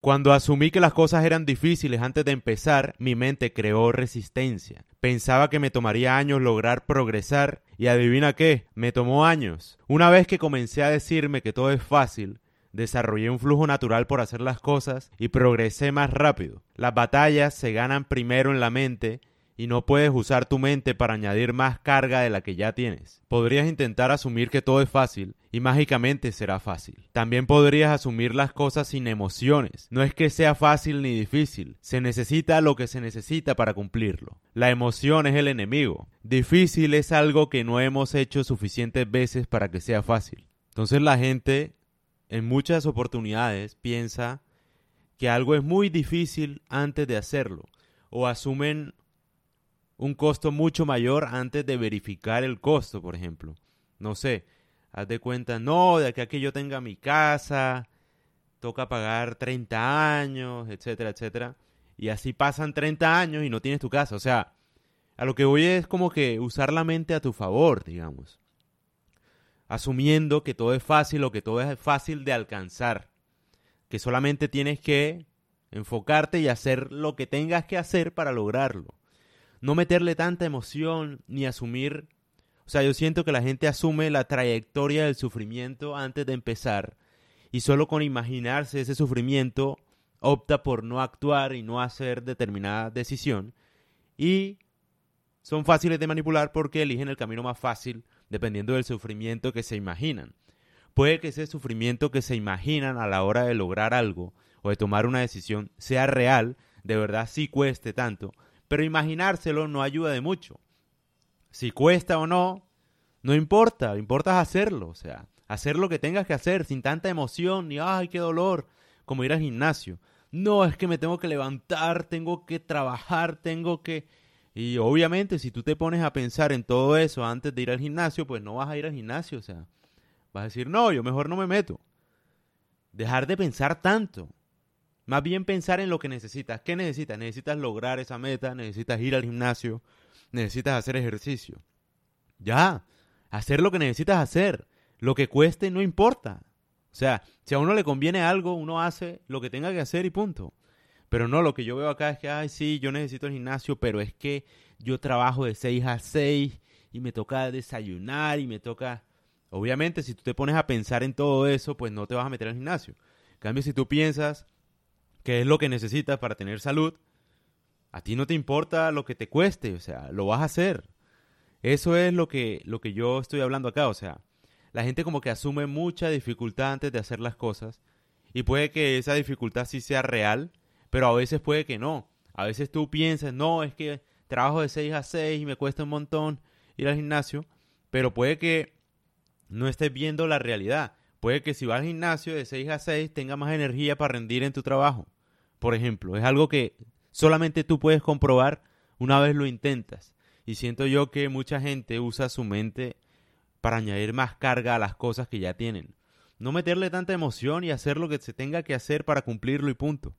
Cuando asumí que las cosas eran difíciles antes de empezar, mi mente creó resistencia. Pensaba que me tomaría años lograr progresar y adivina qué, me tomó años. Una vez que comencé a decirme que todo es fácil, desarrollé un flujo natural por hacer las cosas y progresé más rápido. Las batallas se ganan primero en la mente y no puedes usar tu mente para añadir más carga de la que ya tienes. Podrías intentar asumir que todo es fácil y mágicamente será fácil. También podrías asumir las cosas sin emociones. No es que sea fácil ni difícil, se necesita lo que se necesita para cumplirlo. La emoción es el enemigo. Difícil es algo que no hemos hecho suficientes veces para que sea fácil. Entonces la gente en muchas oportunidades piensa que algo es muy difícil antes de hacerlo o asumen un costo mucho mayor antes de verificar el costo, por ejemplo. No sé, haz de cuenta, no, de aquí a que yo tenga mi casa, toca pagar 30 años, etcétera, etcétera. Y así pasan 30 años y no tienes tu casa. O sea, a lo que voy es como que usar la mente a tu favor, digamos. Asumiendo que todo es fácil o que todo es fácil de alcanzar. Que solamente tienes que enfocarte y hacer lo que tengas que hacer para lograrlo no meterle tanta emoción ni asumir, o sea, yo siento que la gente asume la trayectoria del sufrimiento antes de empezar y solo con imaginarse ese sufrimiento opta por no actuar y no hacer determinada decisión y son fáciles de manipular porque eligen el camino más fácil dependiendo del sufrimiento que se imaginan. Puede que ese sufrimiento que se imaginan a la hora de lograr algo o de tomar una decisión sea real, de verdad sí cueste tanto, pero imaginárselo no ayuda de mucho. Si cuesta o no, no importa, importa hacerlo, o sea, hacer lo que tengas que hacer sin tanta emoción ni ay, qué dolor, como ir al gimnasio. No, es que me tengo que levantar, tengo que trabajar, tengo que... Y obviamente si tú te pones a pensar en todo eso antes de ir al gimnasio, pues no vas a ir al gimnasio, o sea, vas a decir, no, yo mejor no me meto. Dejar de pensar tanto. Más bien pensar en lo que necesitas. ¿Qué necesitas? Necesitas lograr esa meta, necesitas ir al gimnasio, necesitas hacer ejercicio. Ya, hacer lo que necesitas hacer. Lo que cueste no importa. O sea, si a uno le conviene algo, uno hace lo que tenga que hacer y punto. Pero no, lo que yo veo acá es que, ay, sí, yo necesito el gimnasio, pero es que yo trabajo de 6 a 6 y me toca desayunar y me toca... Obviamente, si tú te pones a pensar en todo eso, pues no te vas a meter al gimnasio. En cambio, si tú piensas, qué es lo que necesitas para tener salud, a ti no te importa lo que te cueste, o sea, lo vas a hacer. Eso es lo que, lo que yo estoy hablando acá, o sea, la gente como que asume mucha dificultad antes de hacer las cosas y puede que esa dificultad sí sea real, pero a veces puede que no. A veces tú piensas, no, es que trabajo de 6 a 6 y me cuesta un montón ir al gimnasio, pero puede que no estés viendo la realidad. Puede que si vas al gimnasio de 6 a 6 tenga más energía para rendir en tu trabajo. Por ejemplo, es algo que solamente tú puedes comprobar una vez lo intentas. Y siento yo que mucha gente usa su mente para añadir más carga a las cosas que ya tienen. No meterle tanta emoción y hacer lo que se tenga que hacer para cumplirlo y punto.